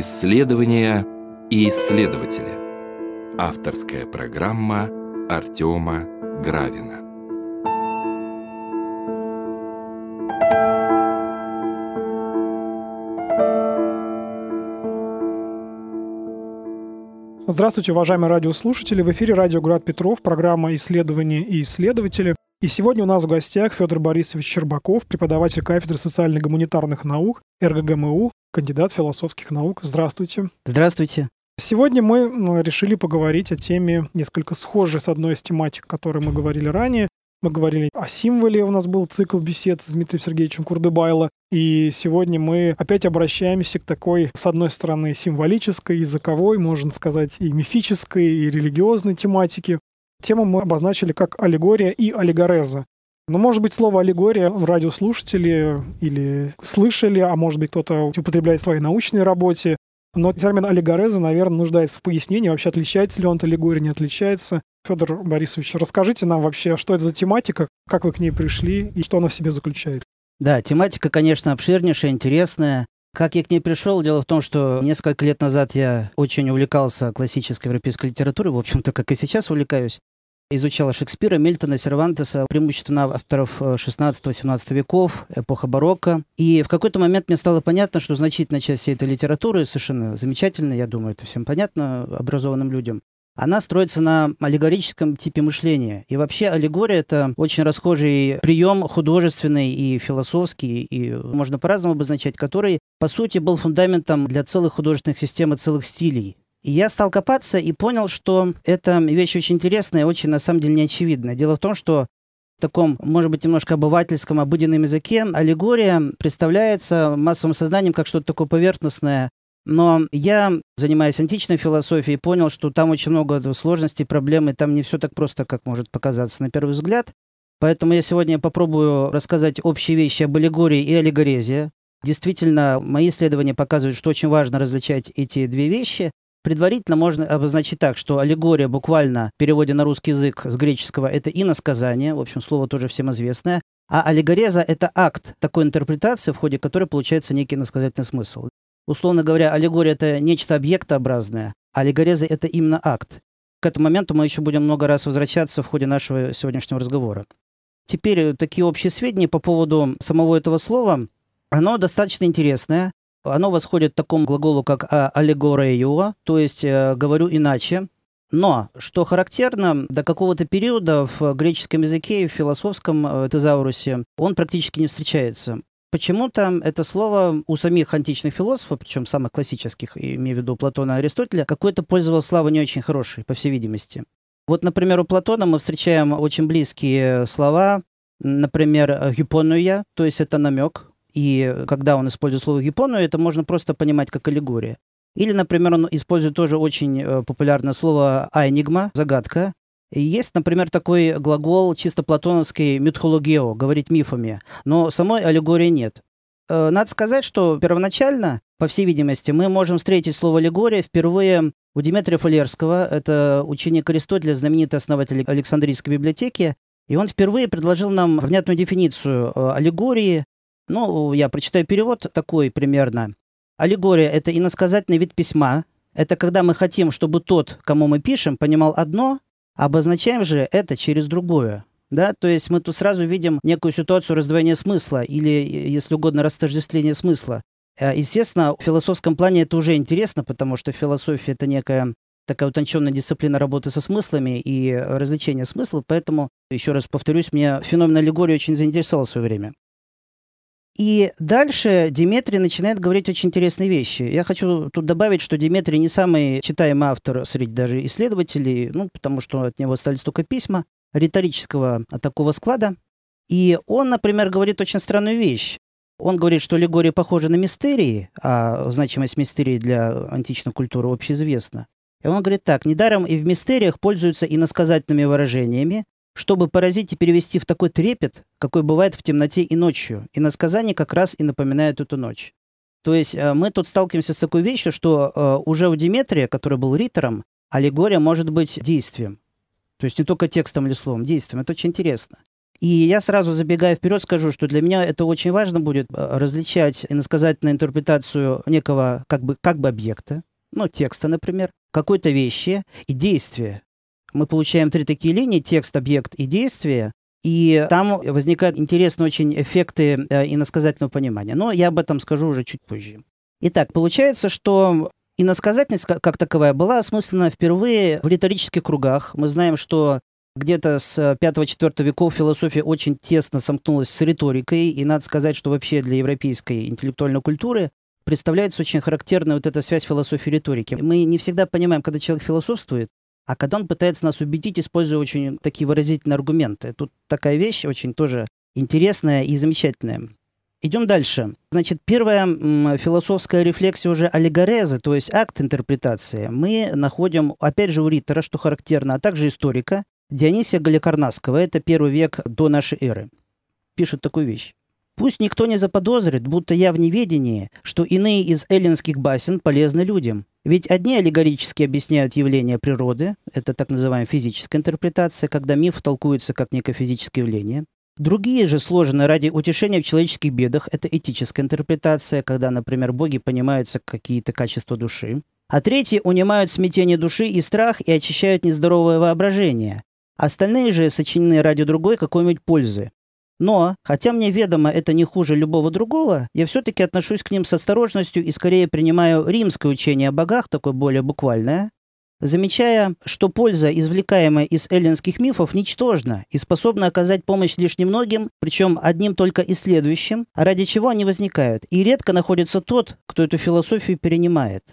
Исследования и исследователи. Авторская программа Артема Гравина. Здравствуйте, уважаемые радиослушатели. В эфире радио «Град Петров», программа «Исследования и исследователи». И сегодня у нас в гостях Федор Борисович Щербаков, преподаватель кафедры социально-гуманитарных наук РГГМУ, кандидат философских наук. Здравствуйте. Здравствуйте. Сегодня мы решили поговорить о теме, несколько схожей с одной из тематик, о которой мы говорили ранее. Мы говорили о символе, у нас был цикл бесед с Дмитрием Сергеевичем Курдыбайло. И сегодня мы опять обращаемся к такой, с одной стороны, символической, языковой, можно сказать, и мифической, и религиозной тематике. Тему мы обозначили как аллегория и аллегореза. Но, может быть, слово аллегория радиослушатели или слышали, а может быть, кто-то употребляет в своей научной работе. Но термин аллегореза, наверное, нуждается в пояснении. Вообще, отличается ли он от аллегории, не отличается. Федор Борисович, расскажите нам вообще, что это за тематика, как вы к ней пришли и что она в себе заключает. Да, тематика, конечно, обширнейшая, интересная. Как я к ней пришел? Дело в том, что несколько лет назад я очень увлекался классической европейской литературой, в общем-то, как и сейчас увлекаюсь изучала Шекспира, Мильтона, Сервантеса, преимущественно авторов 16-17 э, веков, эпоха барокко. И в какой-то момент мне стало понятно, что значительная часть всей этой литературы, совершенно замечательная, я думаю, это всем понятно образованным людям, она строится на аллегорическом типе мышления. И вообще аллегория — это очень расхожий прием художественный и философский, и можно по-разному обозначать, который, по сути, был фундаментом для целых художественных систем и целых стилей. И я стал копаться и понял, что эта вещь очень интересная и очень, на самом деле, неочевидная. Дело в том, что в таком, может быть, немножко обывательском, обыденном языке аллегория представляется массовым сознанием как что-то такое поверхностное. Но я, занимаясь античной философией, понял, что там очень много сложностей, проблем, и там не все так просто, как может показаться на первый взгляд. Поэтому я сегодня попробую рассказать общие вещи об аллегории и аллегорезе. Действительно, мои исследования показывают, что очень важно различать эти две вещи. Предварительно можно обозначить так, что аллегория буквально в переводе на русский язык с греческого это иносказание, в общем, слово тоже всем известное, а аллегореза — это акт такой интерпретации, в ходе которой получается некий иносказательный смысл. Условно говоря, аллегория — это нечто объектообразное, а аллегореза — это именно акт. К этому моменту мы еще будем много раз возвращаться в ходе нашего сегодняшнего разговора. Теперь такие общие сведения по поводу самого этого слова. Оно достаточно интересное. Оно восходит к такому глаголу, как а, аллегорею, то есть э, говорю иначе. Но, что характерно, до какого-то периода в греческом языке и в философском э, тезаурусе он практически не встречается. Почему-то это слово у самих античных философов, причем самых классических, имею в виду Платона и Аристотеля, какой-то пользовал славой не очень хорошей, по всей видимости. Вот, например, у Платона мы встречаем очень близкие слова, например, гипонуя, то есть это намек, и когда он использует слово «гипону», это можно просто понимать как аллегория. Или, например, он использует тоже очень э, популярное слово «айнигма», «загадка». И есть, например, такой глагол чисто платоновский «митхологео», «говорить мифами», но самой аллегории нет. Э, надо сказать, что первоначально, по всей видимости, мы можем встретить слово «аллегория» впервые у Дмитрия Фалерского, это ученик Аристотеля, знаменитый основатель Александрийской библиотеки, и он впервые предложил нам внятную дефиницию э, аллегории, ну, я прочитаю перевод такой примерно. Аллегория – это иносказательный вид письма. Это когда мы хотим, чтобы тот, кому мы пишем, понимал одно, а обозначаем же это через другое. Да, то есть мы тут сразу видим некую ситуацию раздвоения смысла или, если угодно, растождествления смысла. Э, естественно, в философском плане это уже интересно, потому что философия — это некая такая утонченная дисциплина работы со смыслами и развлечения смыслов, поэтому, еще раз повторюсь, меня феномен аллегории очень заинтересовал в свое время. И дальше Диметрий начинает говорить очень интересные вещи. Я хочу тут добавить, что Диметрий не самый читаемый автор среди даже исследователей, ну, потому что от него остались только письма риторического такого склада. И он, например, говорит очень странную вещь. Он говорит, что аллегория похожа на мистерии, а значимость мистерии для античной культуры общеизвестна. И он говорит так, недаром и в мистериях пользуются иносказательными выражениями, чтобы поразить и перевести в такой трепет, какой бывает в темноте и ночью. И на сказание как раз и напоминает эту ночь. То есть э, мы тут сталкиваемся с такой вещью, что э, уже у Диметрия, который был ритором, аллегория может быть действием. То есть не только текстом или словом, действием. Это очень интересно. И я сразу забегая вперед скажу, что для меня это очень важно будет э, различать иносказательную интерпретацию некого как бы, как бы объекта, ну, текста, например, какой-то вещи и действия. Мы получаем три такие линии, текст, объект и действие, и там возникают интересные очень эффекты э, иносказательного понимания. Но я об этом скажу уже чуть позже. Итак, получается, что иносказательность как таковая была осмыслена впервые в риторических кругах. Мы знаем, что где-то с 5-4 веков философия очень тесно сомкнулась с риторикой, и надо сказать, что вообще для европейской интеллектуальной культуры представляется очень характерная вот эта связь философии и риторики. Мы не всегда понимаем, когда человек философствует, а когда он пытается нас убедить, используя очень такие выразительные аргументы. Тут такая вещь очень тоже интересная и замечательная. Идем дальше. Значит, первая философская рефлексия уже аллегорезы, то есть акт интерпретации, мы находим, опять же, у Риттера, что характерно, а также историка, Дионисия Галикарнасского, это первый век до нашей эры. Пишет такую вещь. Пусть никто не заподозрит, будто я в неведении, что иные из эллинских басен полезны людям. Ведь одни аллегорически объясняют явления природы, это так называемая физическая интерпретация, когда миф толкуется как некое физическое явление. Другие же сложены ради утешения в человеческих бедах, это этическая интерпретация, когда, например, боги понимаются какие-то качества души. А третьи унимают смятение души и страх и очищают нездоровое воображение. Остальные же сочинены ради другой какой-нибудь пользы. Но, хотя мне ведомо это не хуже любого другого, я все-таки отношусь к ним с осторожностью и скорее принимаю римское учение о богах, такое более буквальное, замечая, что польза, извлекаемая из эллинских мифов, ничтожна и способна оказать помощь лишь немногим, причем одним только исследующим, ради чего они возникают, и редко находится тот, кто эту философию перенимает.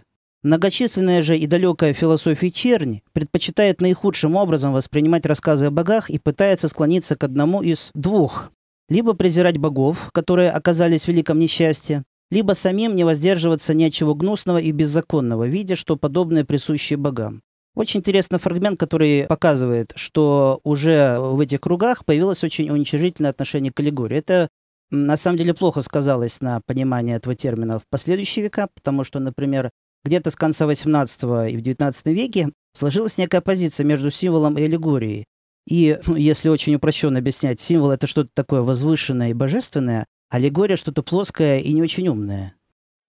Многочисленная же и далекая философия черни предпочитает наихудшим образом воспринимать рассказы о богах и пытается склониться к одному из двух. Либо презирать богов, которые оказались в великом несчастье, либо самим не воздерживаться ни от чего гнусного и беззаконного, видя, что подобное присуще богам. Очень интересный фрагмент, который показывает, что уже в этих кругах появилось очень уничижительное отношение к аллегории. Это на самом деле плохо сказалось на понимании этого термина в последующие века, потому что, например, где-то с конца 18 и в 19 веке сложилась некая позиция между символом и аллегорией. И, ну, если очень упрощенно объяснять, символ — это что-то такое возвышенное и божественное, аллегория — что-то плоское и не очень умное.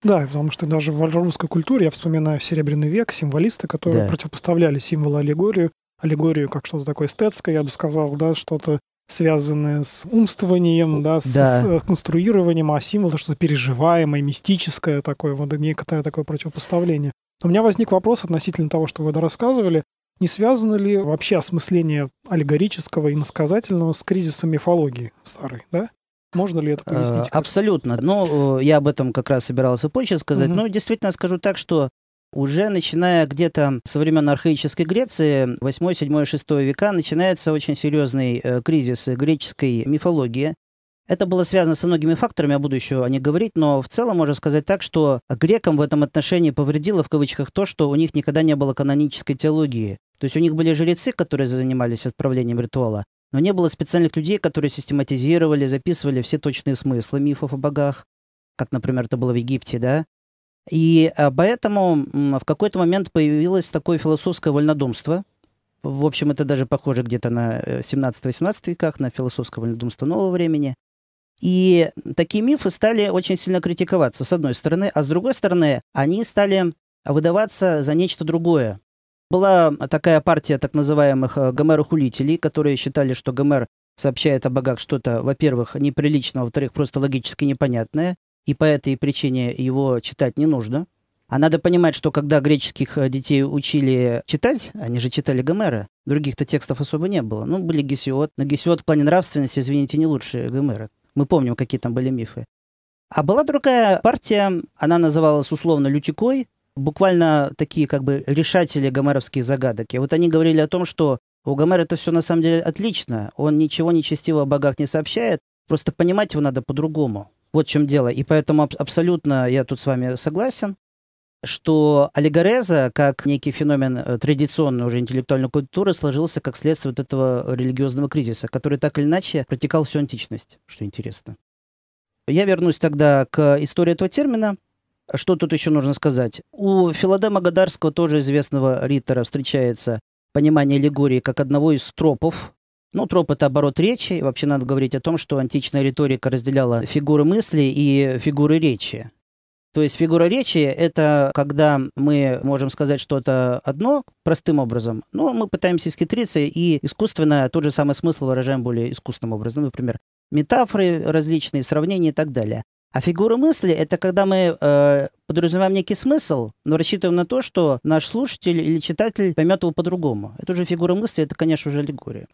Да, потому что даже в русской культуре я вспоминаю Серебряный век, символисты, которые да. противопоставляли символы аллегорию, аллегорию как что-то такое эстетское, я бы сказал, да, что-то связанное с умствованием, да, с, да. с конструированием, а символ это что-то переживаемое, мистическое такое, вот некоторое такое противопоставление. У меня возник вопрос относительно того, что вы рассказывали. Не связано ли вообще осмысление аллегорического и насказательного с кризисом мифологии старой, да? Можно ли это э, пояснить? Абсолютно. Ну, я об этом как раз собирался позже сказать. Угу. Но действительно скажу так, что уже начиная где-то со времен архаической Греции, 8, 7, 6 века, начинается очень серьезный э, кризис греческой мифологии. Это было связано со многими факторами, я буду еще о них говорить, но в целом можно сказать так, что грекам в этом отношении повредило в кавычках то, что у них никогда не было канонической теологии. То есть у них были жрецы, которые занимались отправлением ритуала, но не было специальных людей, которые систематизировали, записывали все точные смыслы мифов о богах, как, например, это было в Египте, да, и а, поэтому в какой-то момент появилось такое философское вольнодумство. В общем, это даже похоже где-то на 17-18 э, веках, на философское вольнодумство нового времени. И такие мифы стали очень сильно критиковаться, с одной стороны, а с другой стороны, они стали выдаваться за нечто другое. Была такая партия так называемых э, гомерохулителей, которые считали, что Гомер сообщает о богах что-то, во-первых, неприличное, во-вторых, просто логически непонятное, и по этой причине его читать не нужно. А надо понимать, что когда греческих э, детей учили читать, они же читали Гомера, других-то текстов особо не было. Ну, были Гесиод, но Гесиод в плане нравственности, извините, не лучше Гомера. Мы помним, какие там были мифы. А была другая партия, она называлась условно Лютикой, буквально такие как бы решатели гомеровских загадок. И вот они говорили о том, что у Гомера это все на самом деле отлично, он ничего нечестивого о богах не сообщает, просто понимать его надо по-другому. Вот в чем дело. И поэтому аб- абсолютно я тут с вами согласен, что аллегореза, как некий феномен э, традиционной уже интеллектуальной культуры, сложился как следствие вот этого религиозного кризиса, который так или иначе протекал всю античность, что интересно. Я вернусь тогда к истории этого термина. Что тут еще нужно сказать? У Филадема Гадарского, тоже известного ритора, встречается понимание аллегории как одного из тропов Ну, троп — это оборот речи. И вообще надо говорить о том, что античная риторика разделяла фигуры мысли и фигуры речи. То есть фигура речи — это когда мы можем сказать что-то одно простым образом, но мы пытаемся исхитриться и искусственно тот же самый смысл выражаем более искусственным образом. Например, метафоры различные, сравнения и так далее. А фигура мысли — это когда мы э, подразумеваем некий смысл, но рассчитываем на то, что наш слушатель или читатель поймет его по-другому. Это уже фигура мысли, это, конечно, уже аллегория.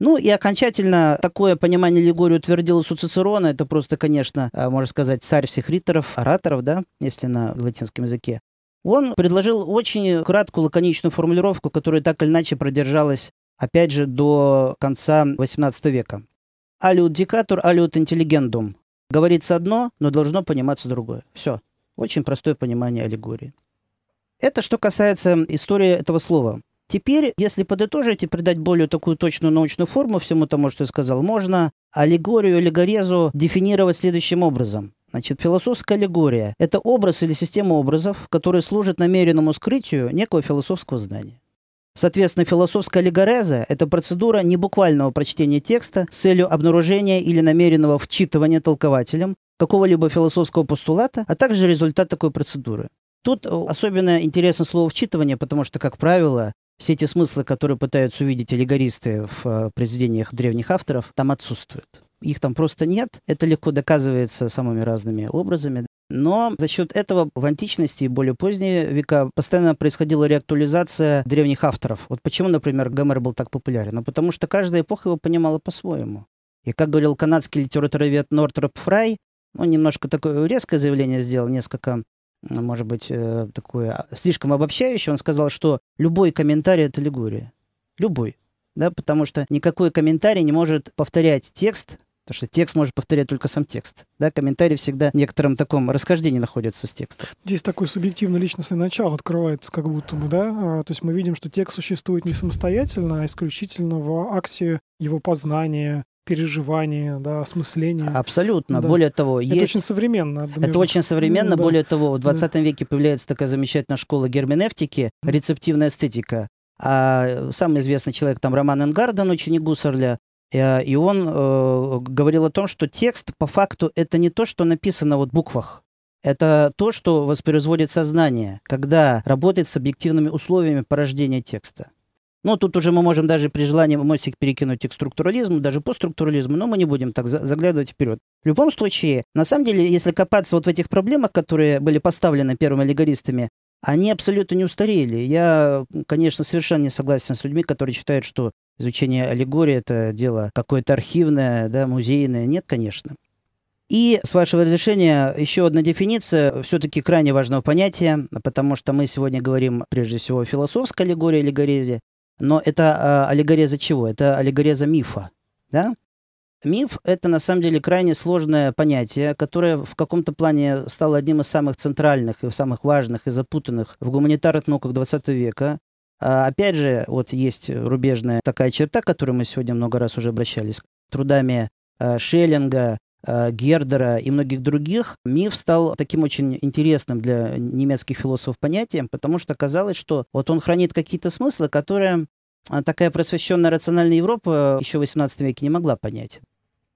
Ну и окончательно такое понимание аллегории утвердилось у Цицерона. Это просто, конечно, а, можно сказать, царь всех риторов, ораторов, да, если на латинском языке. Он предложил очень краткую, лаконичную формулировку, которая так или иначе продержалась, опять же, до конца XVIII века. «Алиут дикатур, алиут интеллигендум». Говорится одно, но должно пониматься другое. Все. Очень простое понимание аллегории. Это что касается истории этого слова. Теперь, если подытожить и придать более такую точную научную форму всему тому, что я сказал, можно аллегорию, аллегорезу дефинировать следующим образом. Значит, философская аллегория – это образ или система образов, которые служат намеренному скрытию некого философского знания. Соответственно, философская аллегореза – это процедура небуквального прочтения текста с целью обнаружения или намеренного вчитывания толкователем какого-либо философского постулата, а также результат такой процедуры. Тут особенно интересно слово «вчитывание», потому что, как правило, все эти смыслы, которые пытаются увидеть аллегористы в э, произведениях древних авторов, там отсутствуют. Их там просто нет. Это легко доказывается самыми разными образами. Но за счет этого в античности и более поздние века постоянно происходила реактуализация древних авторов. Вот почему, например, Гомер был так популярен? Ну, потому что каждая эпоха его понимала по-своему. И как говорил канадский литературовед Нортроп Фрай, он немножко такое резкое заявление сделал, несколько может быть, э, такое а, слишком обобщающее, он сказал, что любой комментарий — это аллегория. Любой. Да, потому что никакой комментарий не может повторять текст, потому что текст может повторять только сам текст. Да, комментарий всегда в некотором таком расхождении находится с текстом. Здесь такой субъективно личностный начало открывается как будто бы, да? А, то есть мы видим, что текст существует не самостоятельно, а исключительно в акте его познания, переживания, да, осмысления. Абсолютно. Да. Более того, это есть... очень современно. Это очень современно. Да. Более того, в 20 да. веке появляется такая замечательная школа герменевтики, рецептивная эстетика. А самый известный человек там Роман Энгарден, ученик Гуссерля, э, и он э, говорил о том, что текст по факту это не то, что написано вот в буквах. Это то, что воспроизводит сознание, когда работает с объективными условиями порождения текста. Ну, тут уже мы можем даже при желании мостик перекинуть и к структурализму, даже по структурализму, но мы не будем так заглядывать вперед. В любом случае, на самом деле, если копаться вот в этих проблемах, которые были поставлены первыми аллегористами, они абсолютно не устарели. Я, конечно, совершенно не согласен с людьми, которые считают, что изучение аллегории — это дело какое-то архивное, да, музейное. Нет, конечно. И, с вашего разрешения, еще одна дефиниция все-таки крайне важного понятия, потому что мы сегодня говорим прежде всего о философской аллегории, аллегорезе, но это э, аллегория чего? Это аллегория мифа. Да? Миф — это на самом деле крайне сложное понятие, которое в каком-то плане стало одним из самых центральных и самых важных и запутанных в гуманитарных науках 20 века. А, опять же, вот есть рубежная такая черта, к которой мы сегодня много раз уже обращались, трудами а, Шеллинга, а, Гердера и многих других, миф стал таким очень интересным для немецких философов понятием, потому что казалось, что вот он хранит какие-то смыслы, которые такая просвещенная рациональная Европа еще в XVIII веке не могла понять.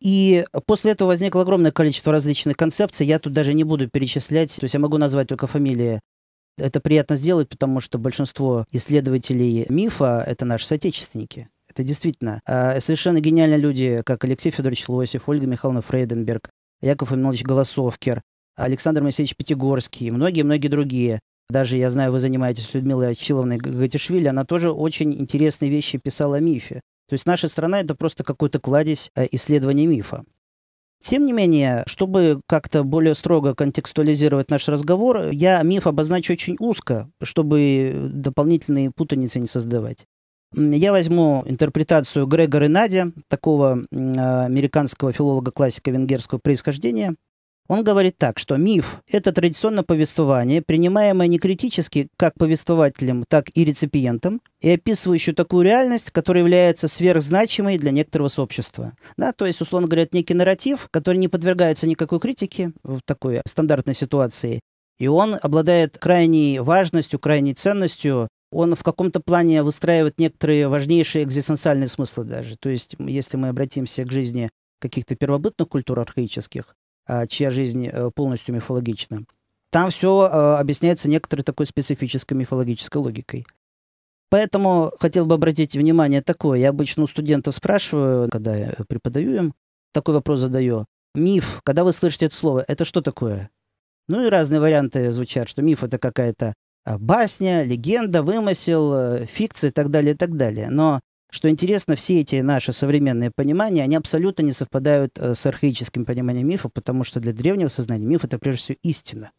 И после этого возникло огромное количество различных концепций. Я тут даже не буду перечислять. То есть я могу назвать только фамилии. Это приятно сделать, потому что большинство исследователей мифа — это наши соотечественники. Это действительно э, совершенно гениальные люди, как Алексей Федорович Лосев, Ольга Михайловна Фрейденберг, Яков Эмильевич Голосовкер, Александр Моисеевич Пятигорский и многие-многие другие. Даже, я знаю, вы занимаетесь Людмилой Achиловной Гатишвили, она тоже очень интересные вещи писала о мифе. То есть наша страна — это просто какой-то кладезь э, исследования мифа. Тем не менее, чтобы как-то более строго контекстуализировать наш разговор, я миф обозначу очень узко, чтобы дополнительные путаницы не создавать. Я возьму интерпретацию Грегора Надя, такого американского филолога-классика венгерского происхождения. Он говорит так, что миф – это традиционное повествование, принимаемое не критически как повествователем, так и реципиентом, и описывающее такую реальность, которая является сверхзначимой для некоторого сообщества. Да, то есть, условно говоря, некий нарратив, который не подвергается никакой критике в такой стандартной ситуации, и он обладает крайней важностью, крайней ценностью он в каком-то плане выстраивает некоторые важнейшие экзистенциальные смыслы даже. То есть, если мы обратимся к жизни каких-то первобытных культур архаических, чья жизнь э, полностью мифологична, там все э, объясняется некоторой такой специфической мифологической логикой. Поэтому хотел бы обратить внимание такое. Я обычно у студентов спрашиваю, когда я преподаю им, такой вопрос задаю. Миф, когда вы слышите это слово, это что такое? Ну и разные варианты звучат, что миф это какая-то а, басня, легенда, вымысел, э, фикция и так далее, и так далее. Но что интересно, все эти наши современные понимания, они абсолютно не совпадают э, с архаическим пониманием мифа, потому что для древнего сознания миф — это прежде всего истина.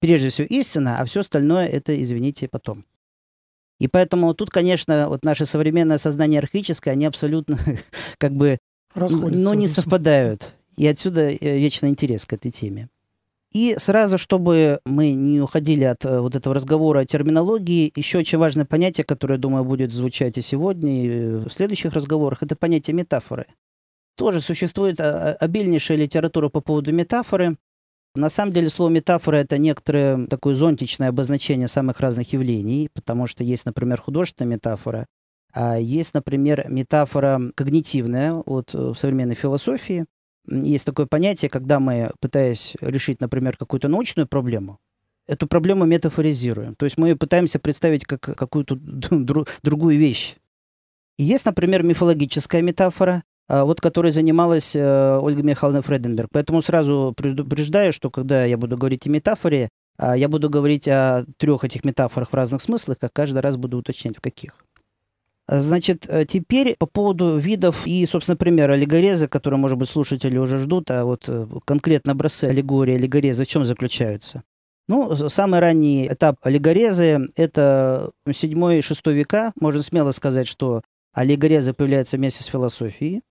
Прежде всего истина, а все остальное — это, извините, потом. И поэтому тут, конечно, вот наше современное сознание архаическое, они абсолютно как бы, ну, не совпадают. И отсюда э, вечный интерес к этой теме. И сразу, чтобы мы не уходили от э, вот этого разговора о терминологии, еще очень важное понятие, которое, думаю, будет звучать и сегодня, и в следующих разговорах, это понятие метафоры. Тоже существует а, а, обильнейшая литература по поводу метафоры. На самом деле слово метафора — это некоторое такое зонтичное обозначение самых разных явлений, потому что есть, например, художественная метафора, а есть, например, метафора когнитивная вот, э, в современной философии, есть такое понятие, когда мы, пытаясь решить, например, какую-то научную проблему, эту проблему метафоризируем. То есть мы пытаемся представить как какую-то другую вещь. И есть, например, мифологическая метафора, а, вот которой занималась э, Ольга Михайловна Фреденберг. Поэтому сразу предупреждаю, что когда я буду говорить о метафоре, а, я буду говорить о трех этих метафорах в разных смыслах, а каждый раз буду уточнять, в каких. Значит, э, теперь по поводу видов и, собственно, пример аллегореза, который, может быть, слушатели уже ждут, а вот э, конкретно образцы аллегории, аллегореза в чем заключаются? Ну, самый ранний этап аллегорезы – это 7-6 века. Можно смело сказать, что аллегореза появляется вместе с философией.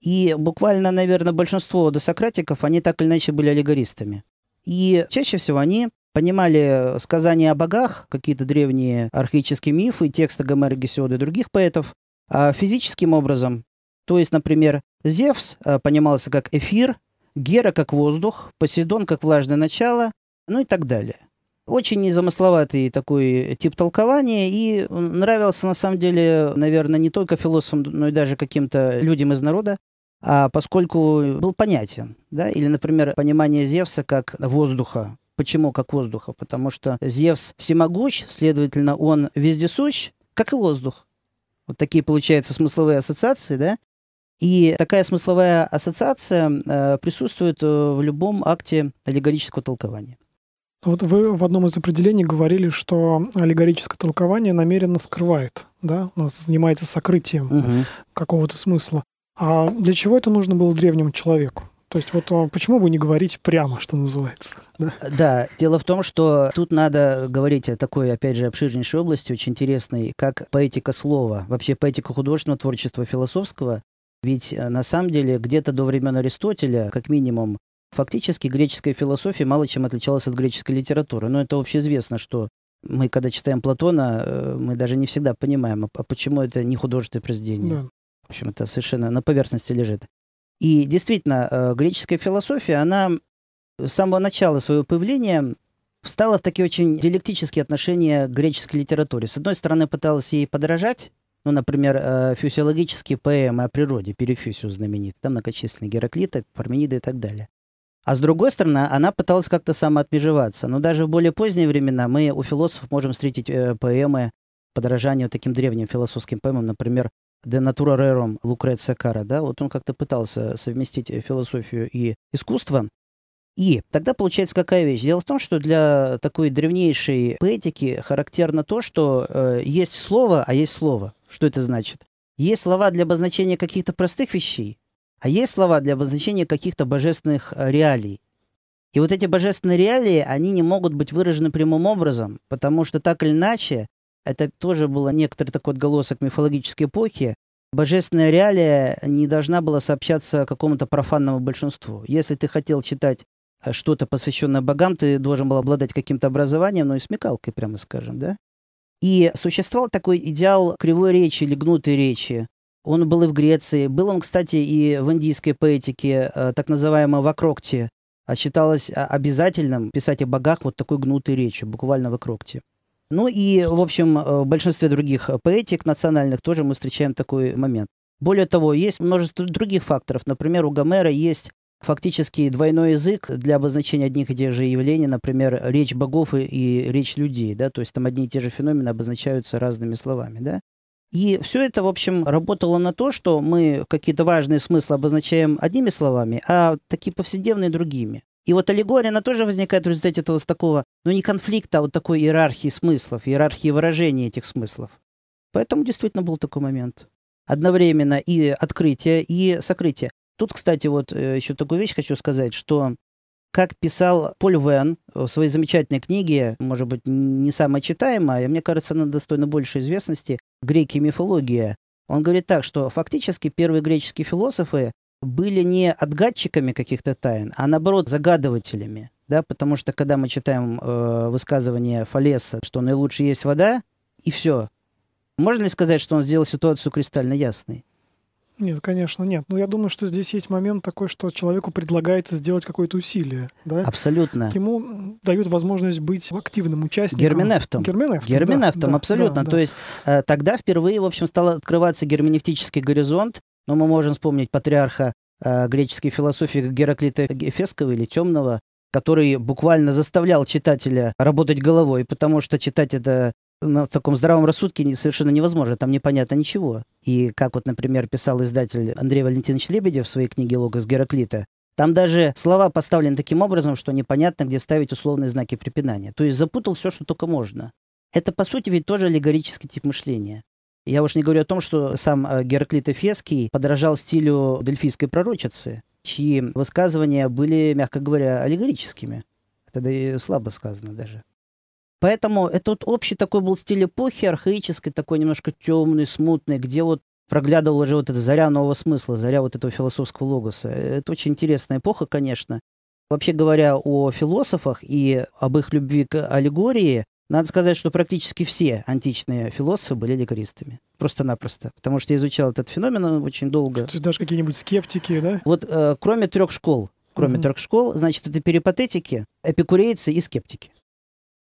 И буквально, наверное, большинство досократиков, они так или иначе были аллегористами. И чаще всего они понимали сказания о богах, какие-то древние архаические мифы, тексты Гомера, Гесиода и других поэтов, а физическим образом. То есть, например, Зевс а, понимался как эфир, Гера как воздух, Посейдон как влажное начало, ну и так далее. Очень незамысловатый такой тип толкования и нравился на самом деле, наверное, не только философам, но и даже каким-то людям из народа, а поскольку был понятен. Да? Или, например, понимание Зевса как воздуха, Почему как воздуха? Потому что Зевс всемогущ, следовательно, он вездесущ, как и воздух. Вот такие получаются смысловые ассоциации, да? И такая смысловая ассоциация э, присутствует э, в любом акте аллегорического толкования. Вот вы в одном из определений говорили, что аллегорическое толкование намеренно скрывает, да, занимается сокрытием угу. какого-то смысла. А для чего это нужно было древнему человеку? То есть вот а, почему бы не говорить прямо, что называется? Да? да, дело в том, что тут надо говорить о такой, опять же, обширнейшей области, очень интересной, как поэтика слова, вообще поэтика художественного творчества философского. Ведь э, на самом деле где-то до времен Аристотеля, как минимум, фактически греческая философия мало чем отличалась от греческой литературы. Но это общеизвестно, что мы, когда читаем Платона, э, мы даже не всегда понимаем, а почему это не художественное произведение. Да. В общем, это совершенно на поверхности лежит. И действительно, э, греческая философия, она с самого начала своего появления встала в такие очень диалектические отношения к греческой литературе. С одной стороны, пыталась ей подражать, ну, например, э, физиологические поэмы о природе, Перифюсиус знаменитый, там многочисленные Гераклита, Парменида и так далее. А с другой стороны, она пыталась как-то самоотмежеваться. Но даже в более поздние времена мы у философов можем встретить э, поэмы подражания таким древним философским поэмам, например, De Natura Rerum Лукреция Кара, да, вот он как-то пытался совместить э, философию и искусство. И тогда получается какая вещь? Дело в том, что для такой древнейшей поэтики характерно то, что э, есть слово, а есть слово. Что это значит? Есть слова для обозначения каких-то простых вещей, а есть слова для обозначения каких-то божественных э, реалий. И вот эти божественные реалии, они не могут быть выражены прямым образом, потому что так или иначе это тоже было некоторый такой отголосок мифологической эпохи. Божественная реалия не должна была сообщаться какому-то профанному большинству. Если ты хотел читать э, что-то посвященное богам, ты должен был обладать каким-то образованием, ну и смекалкой, прямо скажем, да? И существовал такой идеал кривой речи или гнутой речи. Он был и в Греции. Был он, кстати, и в индийской поэтике, э, так называемой вакрокте. А считалось а, обязательным писать о богах вот такой гнутой речью, буквально вакрокте. Ну и, в общем, в большинстве других поэтик национальных тоже мы встречаем такой момент. Более того, есть множество других факторов. Например, у Гомера есть фактически двойной язык для обозначения одних и тех же явлений, например, речь богов и, и речь людей, да, то есть там одни и те же феномены обозначаются разными словами, да. И все это, в общем, работало на то, что мы какие-то важные смыслы обозначаем одними словами, а такие повседневные другими. И вот аллегория, она тоже возникает в результате этого с такого, ну не конфликта, а вот такой иерархии смыслов, иерархии выражения этих смыслов. Поэтому действительно был такой момент. Одновременно и открытие, и сокрытие. Тут, кстати, вот э, еще такую вещь хочу сказать, что как писал Поль Вен в своей замечательной книге, может быть, не самая читаемая, мне кажется, она достойна большей известности, «Греки и мифология». Он говорит так, что фактически первые греческие философы были не отгадчиками каких-то тайн, а наоборот загадывателями. Да, потому что когда мы читаем э, высказывание Фалеса, что наилучше есть вода, и все. Можно ли сказать, что он сделал ситуацию кристально ясной? Нет, конечно, нет. Но я думаю, что здесь есть момент такой, что человеку предлагается сделать какое-то усилие. Да? Абсолютно. Ему дают возможность быть активным участником. Герменевтом. Герменевтом, Герменевтом, да, абсолютно. Да, да. То есть э, тогда впервые, в общем, стал открываться герменевтический горизонт. Но мы можем вспомнить патриарха э, греческой философии Гераклита Эфесского или Темного, который буквально заставлял читателя работать головой, потому что читать это на таком здравом рассудке совершенно невозможно, там непонятно ничего. И как вот, например, писал издатель Андрей Валентинович Лебедев в своей книге «Логос Гераклита», там даже слова поставлены таким образом, что непонятно, где ставить условные знаки препинания. То есть запутал все, что только можно. Это, по сути, ведь тоже аллегорический тип мышления. Я уж не говорю о том, что сам э, Гераклит Эфесский подражал стилю дельфийской пророчицы, чьи высказывания были, мягко говоря, аллегорическими. Это да и слабо сказано даже. Поэтому это вот общий такой был стиль эпохи, архаический, такой немножко темный, смутный, где вот проглядывала уже вот эта заря нового смысла, заря вот этого философского логоса. Это очень интересная эпоха, конечно. Вообще говоря о философах и об их любви к аллегории, надо сказать, что практически все античные философы были аллегористами. Просто-напросто. Потому что я изучал этот феномен очень долго. То есть даже какие-нибудь скептики, да? Вот э, кроме трех школ, кроме mm-hmm. трех школ, значит, это перипатетики, эпикурейцы и скептики.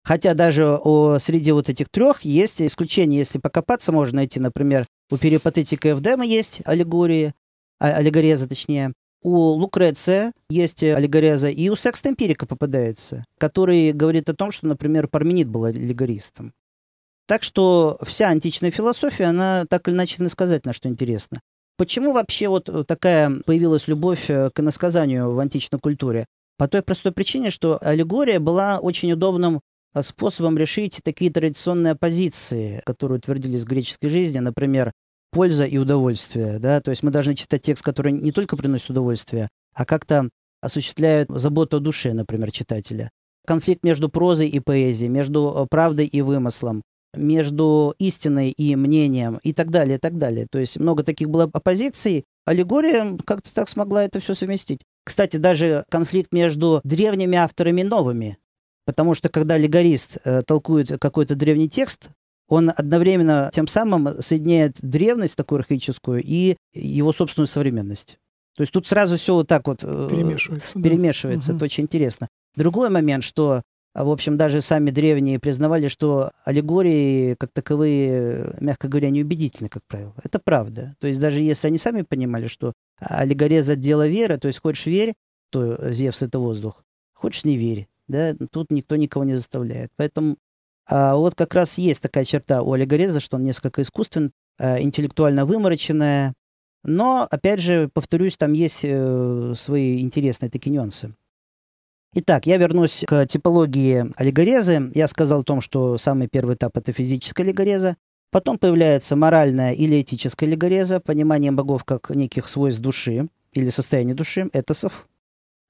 Хотя даже о, среди вот этих трех есть исключения, если покопаться, можно найти, например, у перипатетика Эвдема есть аллегории, а, аллегореза точнее, у Лукреция есть аллегореза, и у Секста Эмпирика попадается, который говорит о том, что, например, Парменид был аллегористом. Так что вся античная философия, она так или иначе иносказательна, что интересно. Почему вообще вот такая появилась любовь к иносказанию в античной культуре? По той простой причине, что аллегория была очень удобным способом решить такие традиционные оппозиции, которые утвердились в греческой жизни, например, польза и удовольствие. Да? То есть мы должны читать текст, который не только приносит удовольствие, а как-то осуществляет заботу о душе, например, читателя. Конфликт между прозой и поэзией, между э, правдой и вымыслом, между истиной и мнением и так далее, и так далее. То есть много таких было оппозиций. Аллегория как-то так смогла это все совместить. Кстати, даже конфликт между древними авторами и новыми. Потому что когда легорист э, толкует какой-то древний текст, он одновременно тем самым соединяет древность такую архаическую и его собственную современность. То есть тут сразу все вот так вот э, перемешивается. перемешивается. Да. Это очень интересно. Другой момент, что, в общем, даже сами древние признавали, что аллегории как таковые, мягко говоря, неубедительны, как правило. Это правда. То есть даже если они сами понимали, что аллегореза – дело веры, то есть хочешь верь, то Зевс – это воздух, хочешь не верь да, тут никто никого не заставляет. Поэтому а, вот как раз есть такая черта у Олега что он несколько искусствен, а, интеллектуально вымороченная, но, опять же, повторюсь, там есть э, свои интересные такие нюансы. Итак, я вернусь к типологии аллегорезы. Я сказал о том, что самый первый этап – это физическая аллегореза. Потом появляется моральная или этическая аллегореза, понимание богов как неких свойств души или состояния души, этосов.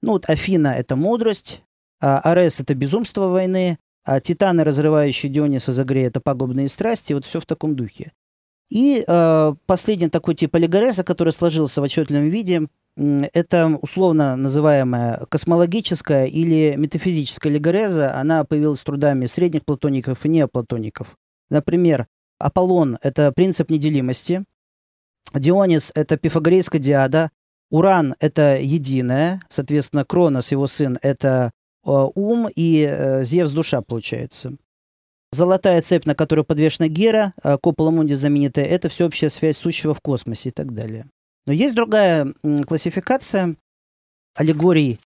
Ну вот Афина – это мудрость, а Арес — это безумство войны, а Титаны, разрывающие Диониса Загрея, это пагубные страсти, вот все в таком духе. И э, последний такой тип аллегореза, который сложился в отчетливом виде, это условно называемая космологическая или метафизическая аллегореза. Она появилась трудами средних платоников и неоплатоников. Например, Аполлон — это принцип неделимости, Дионис — это пифагорейская диада, Уран — это единое, соответственно, Кронос, его сын, это ум и э, Зевс душа, получается. Золотая цепь, на которой подвешена Гера, а Купола Мунди знаменитая, это всеобщая связь сущего в космосе и так далее. Но есть другая классификация аллегорий.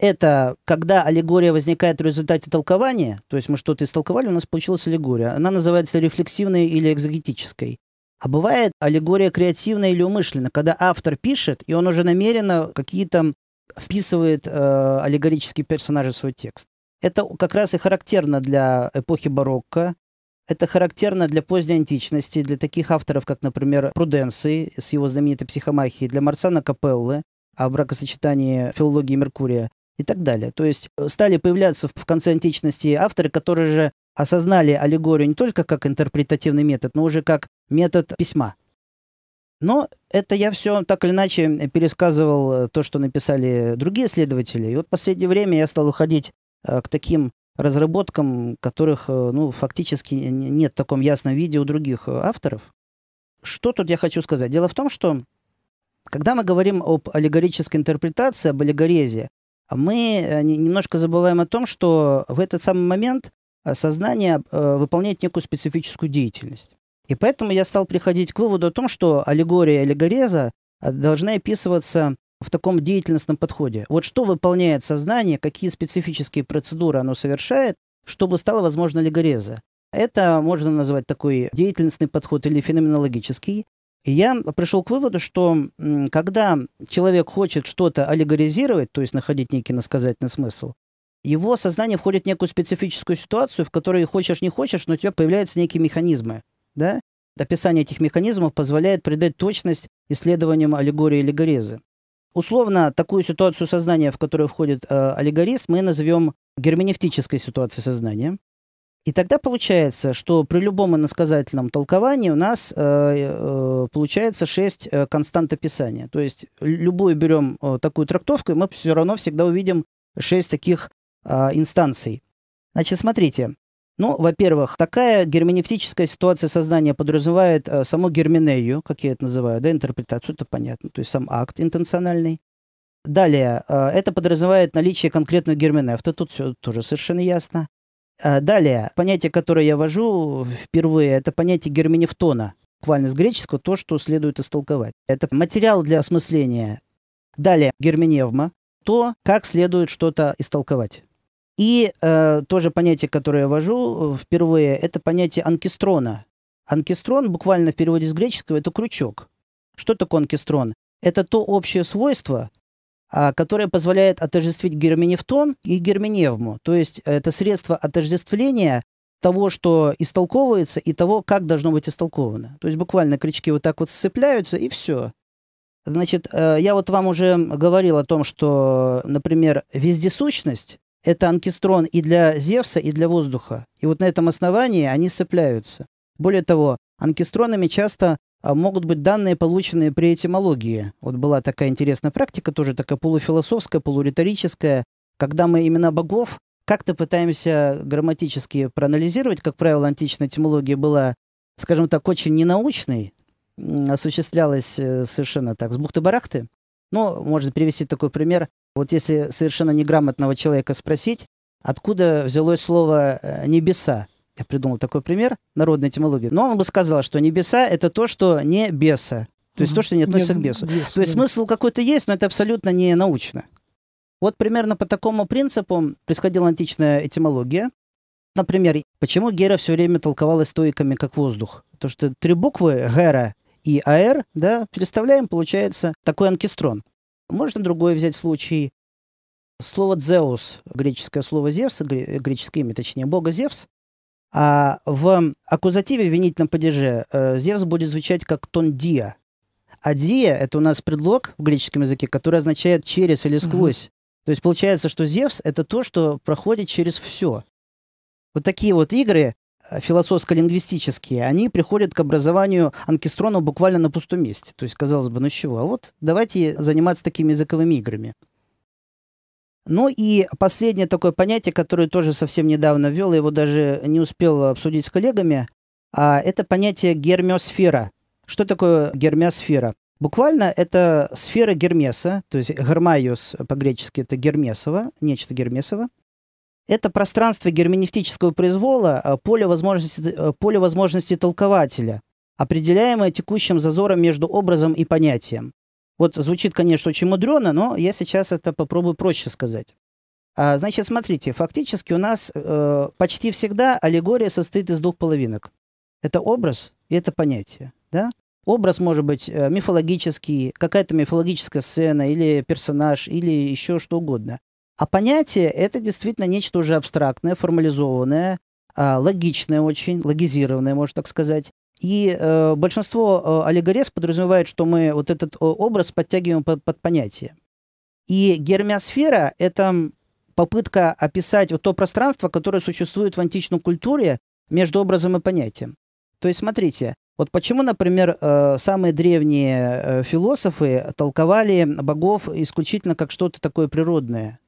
Это когда аллегория возникает в результате толкования, то есть мы что-то истолковали, у нас получилась аллегория. Она называется рефлексивной или экзогетической. А бывает аллегория креативная или умышленная, когда автор пишет, и он уже намеренно какие-то вписывает э, аллегорические персонажи в свой текст. Это как раз и характерно для эпохи барокко, это характерно для поздней античности, для таких авторов, как, например, Пруденций с его знаменитой психомахией, для Марсана Капеллы о бракосочетании филологии Меркурия и так далее. То есть э, стали появляться в конце античности авторы, которые же осознали аллегорию не только как интерпретативный метод, но уже как метод письма. Но это я все так или иначе пересказывал э, то, что написали другие исследователи. И вот в последнее время я стал уходить э, к таким разработкам, которых ну, фактически нет в таком ясном виде у других авторов. Что тут я хочу сказать? Дело в том, что когда мы говорим об аллегорической интерпретации, об аллегорезе, мы э, немножко забываем о том, что в этот самый момент э, сознание э, выполняет некую специфическую деятельность. И поэтому я стал приходить к выводу о том, что аллегория аллегореза должны описываться в таком деятельностном подходе. Вот что выполняет сознание, какие специфические процедуры оно совершает, чтобы стало возможно аллегореза. Это можно назвать такой деятельностный подход или феноменологический. И я пришел к выводу, что когда человек хочет что-то аллегоризировать, то есть находить некий насказательный смысл, его сознание входит в некую специфическую ситуацию, в которой хочешь не хочешь, но у тебя появляются некие механизмы. Да? Описание этих механизмов позволяет придать точность исследованиям аллегории аллегорезы. Условно, такую ситуацию сознания, в которую входит э, аллегорист, мы назовем герменевтической ситуацией сознания. И тогда получается, что при любом иносказательном толковании у нас э, э, получается шесть э, констант описания. То есть любую берем э, такую трактовку, и мы все равно всегда увидим шесть таких э, инстанций. Значит, смотрите. Ну, во-первых, такая герменевтическая ситуация сознания подразумевает э, саму герменею, как я это называю, да, интерпретацию, это понятно, то есть сам акт интенциональный. Далее, э, это подразумевает наличие конкретного герменевта, тут все тоже совершенно ясно. А, далее, понятие, которое я вожу впервые, это понятие герменевтона. Буквально с греческого то, что следует истолковать. Это материал для осмысления. Далее, герменевма, то, как следует что-то истолковать. И э, тоже понятие, которое я вожу впервые, это понятие анкистрона. Анкистрон буквально в переводе с греческого это крючок. Что такое анкистрон? Это то общее свойство, а, которое позволяет отождествить герменевтон и герменевму. То есть это средство отождествления того, что истолковывается, и того, как должно быть истолковано. То есть буквально крючки вот так вот сцепляются, и все. Значит, э, я вот вам уже говорил о том, что, например, вездесущность — это анкистрон и для Зевса, и для воздуха. И вот на этом основании они сцепляются. Более того, анкистронами часто а могут быть данные, полученные при этимологии. Вот была такая интересная практика, тоже такая полуфилософская, полуриторическая, когда мы имена богов как-то пытаемся грамматически проанализировать. Как правило, античная этимология была, скажем так, очень ненаучной, осуществлялась э, совершенно так, с бухты-барахты. Ну, можно привести такой пример. Вот если совершенно неграмотного человека спросить, откуда взялось слово э, «небеса», я придумал такой пример народной этимологии. Но он бы сказал, что небеса — это то, что не беса. То есть то, что не относится Нет, к бесу. бесу. То есть да. смысл какой-то есть, но это абсолютно не научно. Вот примерно по такому принципу происходила античная этимология. Например, почему Гера все время толковалась стоиками как воздух? То, что три буквы Гера и АР, да, переставляем, получается такой анкистрон. Можно другой взять случай. Слово «дзеус», греческое слово «зевс», греческое имя, точнее, бога Зевс, а в аккузативе в винительном падеже э, Зевс будет звучать как тон диа. А диа — это у нас предлог в греческом языке, который означает через или сквозь. Угу. То есть получается, что Зевс — это то, что проходит через все. Вот такие вот игры философско-лингвистические, они приходят к образованию анкестрона буквально на пустом месте. То есть, казалось бы, ну чего? А вот давайте заниматься такими языковыми играми. Ну и последнее такое понятие, которое тоже совсем недавно ввел, его даже не успел обсудить с коллегами, а это понятие гермиосфера. Что такое гермиосфера? Буквально это сфера Гермеса, то есть гермайос по-гречески это Гермесова, нечто Гермесово. Это пространство герменевтического произвола, э, поле возможности, э, поле возможности толкователя, определяемое текущим зазором между образом и понятием. Вот звучит, конечно, очень мудрено, но я сейчас это попробую проще сказать. А, значит, смотрите, фактически у нас э, почти всегда аллегория состоит из двух половинок. Это образ и это понятие. Да? Образ может быть э, мифологический, какая-то мифологическая сцена или персонаж, или еще что угодно. А понятие — это действительно нечто уже абстрактное, формализованное, э, логичное очень, логизированное, можно так сказать. И э, большинство э, аллегорез подразумевает, что мы вот этот э, образ подтягиваем под, под понятие. И гермиосфера — это попытка описать вот то пространство, которое существует в античной культуре между образом и понятием. То есть, смотрите, вот почему, например, э, самые древние э, философы толковали богов исключительно как что-то такое природное,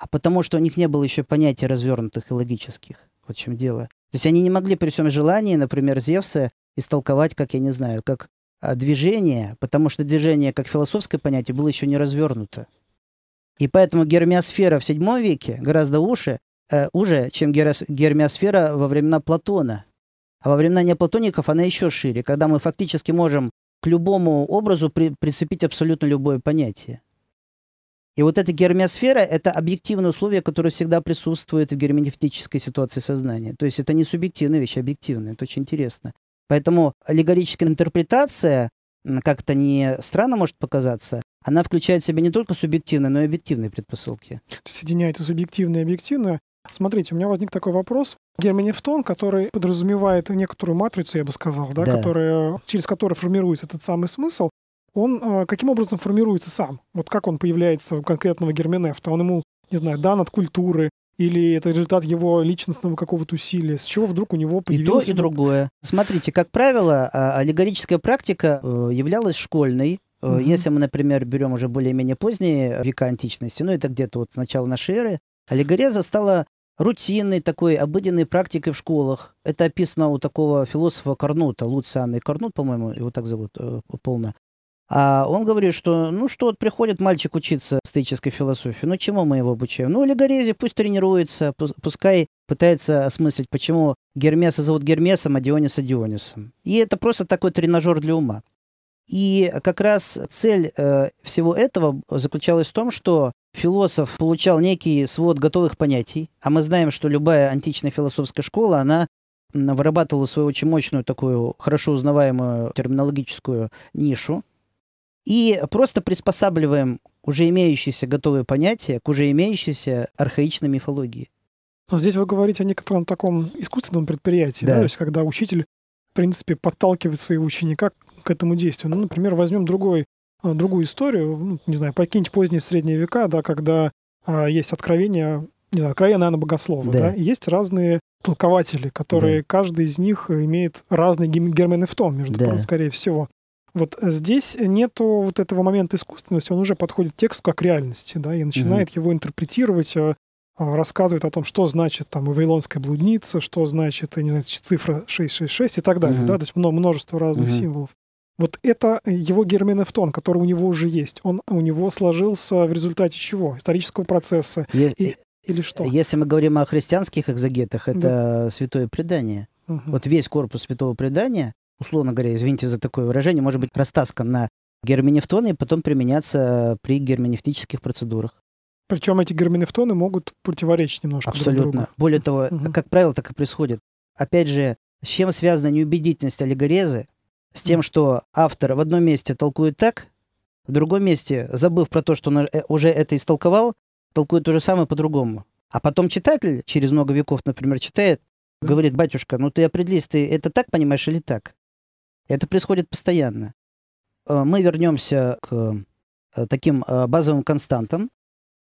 а потому что у них не было еще понятий развернутых и логических. Вот в чем дело. То есть они не могли при всем желании, например, Зевса истолковать, как, я не знаю, как э, движение, потому что движение как философское понятие было еще не развернуто. И поэтому гермиосфера в VII веке гораздо уже, э, уже чем гермиосфера во времена Платона. А во времена неоплатоников она еще шире, когда мы фактически можем к любому образу при, прицепить абсолютно любое понятие. И вот эта гермиосфера — это объективное условие, которое всегда присутствует в герменевтической ситуации сознания. То есть это не субъективная вещь, а объективная. Это очень интересно. Поэтому аллегорическая интерпретация, как-то не странно может показаться, она включает в себя не только субъективные, но и объективные предпосылки. То есть соединяется субъективное и объективное. Смотрите, у меня возник такой вопрос. Герменевтон, который подразумевает некоторую матрицу, я бы сказал, да, Да. Которая, через которую формируется этот самый смысл, он э, каким образом формируется сам? Вот как он появляется у конкретного герменефта? Он ему, не знаю, дан от культуры, или это результат его личностного какого-то усилия? С чего вдруг у него И то, и другое. Смотрите, как правило, а, аллегорическая практика э, являлась школьной. Э, Мгм. Если мы, например, берем уже более-менее поздние века античности, ну это где-то вот с начала нашей эры, аллегореза стала рутинной такой обыденной практикой в школах. Это описано у такого философа Карнута, Луциана Карнут, по-моему, его так зовут э, полно. А он говорит, что, ну что, вот приходит мальчик учиться стоической философии, ну чему мы его обучаем? Ну, аллегорезе, пусть тренируется, пус- пускай пытается осмыслить, почему Гермеса зовут Гермесом, а Диониса Дионисом. И это просто такой тренажер для ума. И как раз цель э, всего этого заключалась в том, что философ получал некий свод готовых понятий, а мы знаем, что любая античная философская школа, она вырабатывала свою очень мощную такую хорошо узнаваемую терминологическую нишу, и просто приспосабливаем уже имеющиеся готовые понятия к уже имеющейся архаичной мифологии. Но здесь вы говорите о некотором таком искусственном предприятии, да. Да. то есть когда учитель, в принципе, подталкивает своего ученика к этому действию. Ну, например, возьмем другой, а, другую историю, ну, не знаю, покиньте поздние средние века, да, когда а, есть откровения, не знаю, откровения, наверное, богослова, да. Да. и есть разные толкователи, которые, каждый из них имеет разный герменевтон, между Да. прочим, скорее всего. Вот здесь нету вот этого момента искусственности, он уже подходит к тексту как реальности, да, и начинает его интерпретировать, а, а, рассказывает о том, что значит там Вавилонская блудница, что значит, не знаю, цифра 666 и так далее, Мгм. да, то есть мно- множество разных Мгм. символов. Вот это его герменевтон, который у него уже есть. Он у него сложился в результате чего? Исторического процесса Е- И- или что? Если мы говорим о христианских экзегетах, это святое предание. Мгм. Вот весь корпус святого предания, условно говоря, извините за такое выражение, может быть растаскан на герменевтоны и потом применяться при герменевтических процедурах. Причем эти герменевтоны могут противоречить немножко друг Абсолютно. другу. Более того, Мгм. как правило, так и происходит. Опять же, с чем связана неубедительность аллегорезы? С тем, что автор в одном месте толкует так, в другом месте, забыв про то, что он э, уже это истолковал, толкует то же самое по-другому. А потом читатель через много веков, например, читает, Да. говорит, батюшка, ну ты определись, ты это так понимаешь или так? Это происходит постоянно. Э, Мы вернемся к э, таким э, базовым константам.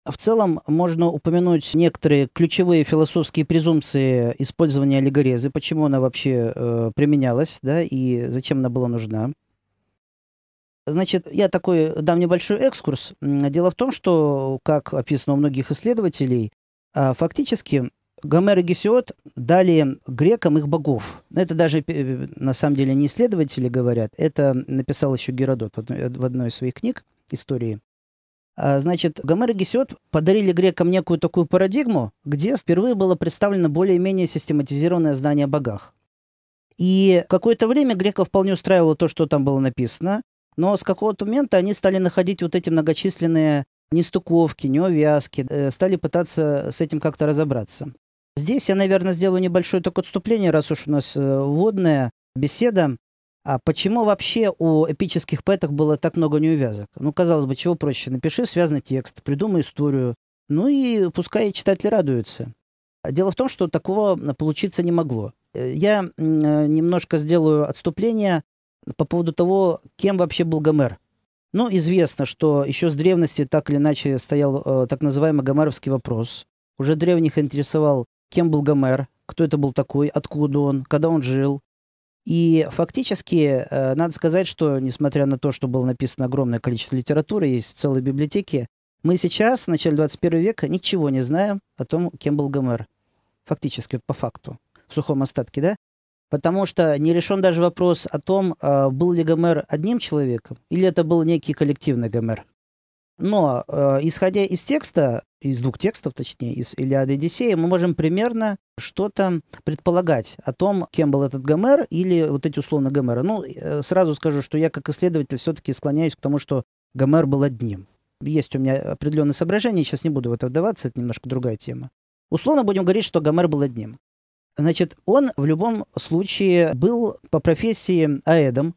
В целом можно упомянуть некоторые ключевые философские презумпции использования аллегорезы, почему она вообще э, применялась, да, и зачем она была нужна. Значит, я такой дам небольшой экскурс. Дело в том, что, как описано у многих исследователей, фактически Гомер и Гесиод дали грекам их богов. Это даже э, на самом деле не исследователи говорят, это написал еще Геродот в одной, в одной из своих книг истории. А, значит, Гомер и Гесиод подарили грекам некую такую парадигму, где впервые было представлено более-менее систематизированное знание о богах. И какое-то время греков вполне устраивало то, что там было написано, но с какого-то момента они стали находить вот эти многочисленные нестыковки, неувязки, э, стали пытаться с этим как-то разобраться. Здесь я, наверное, сделаю небольшое только отступление, раз уж у нас э, вводная беседа. А почему вообще у эпических поэтов было так много неувязок? Ну, казалось бы, чего проще? Напиши связанный текст, придумай историю, ну и пускай читатели радуются. Дело в том, что такого получиться не могло. Э, я немножко сделаю отступление по поводу того, кем вообще был Гомер. Ну, известно, что еще с древности так или иначе стоял э, так называемый гомеровский вопрос. Уже древних интересовал, кем был Гомер, кто это был такой, откуда он, когда он жил. И фактически, э, надо сказать, что, несмотря на то, что было написано огромное количество литературы, есть целые библиотеки, мы сейчас, в начале 21 века, ничего не знаем о том, кем был Гомер. Фактически, по факту, в сухом остатке, да? Потому что не решен даже вопрос о том, а, был ли Гомер одним человеком, или это был некий коллективный Гомер. Но, а, исходя из текста, из двух текстов, точнее, из Илиады и Одиссея, мы можем примерно что-то предполагать о том, кем был этот Гомер или вот эти условно Гомеры. Ну, э, сразу скажу, что я как исследователь все-таки склоняюсь к тому, что Гомер был одним. Есть у меня определенные соображения, сейчас не буду в это вдаваться, это немножко другая тема. Условно будем говорить, что Гомер был одним. Значит, он в любом случае был по профессии аэдом.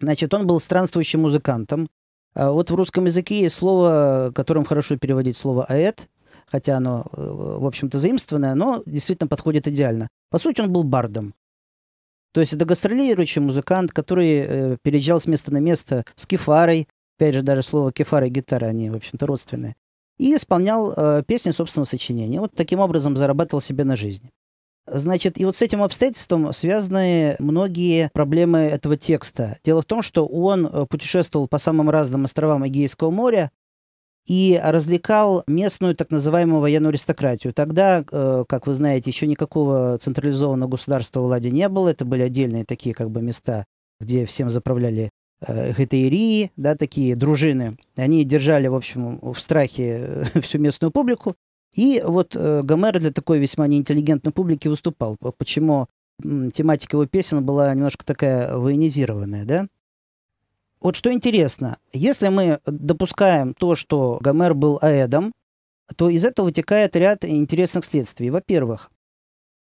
Значит, он был странствующим музыкантом. А вот в русском языке есть слово, которым хорошо переводить слово аэд, хотя оно, э, в общем-то, заимствованное, но действительно подходит идеально. По сути, он был бардом. То есть это гастролирующий музыкант, который э, переезжал с места на место с кефарой. Опять же, даже слово кефара и гитара, они, в общем-то, родственные. И исполнял э, песни собственного сочинения. Вот таким образом зарабатывал себе на жизнь. Значит, и вот с этим обстоятельством связаны многие проблемы этого текста. Дело в том, что он э, путешествовал по самым разным островам Эгейского моря и развлекал местную так называемую военную аристократию. Тогда, э, как вы знаете, еще никакого централизованного государства в Ладе не было. Это были отдельные такие как бы места, где всем заправляли э, гетаирии, да, такие дружины. Они держали, в общем, в страхе всю местную публику. И вот э, Гомер для такой весьма неинтеллигентной публики выступал. Почему тематика его песен была немножко такая военизированная, да? Вот что интересно, если мы допускаем то, что Гомер был аэдом, то из этого вытекает ряд интересных следствий. Во-первых,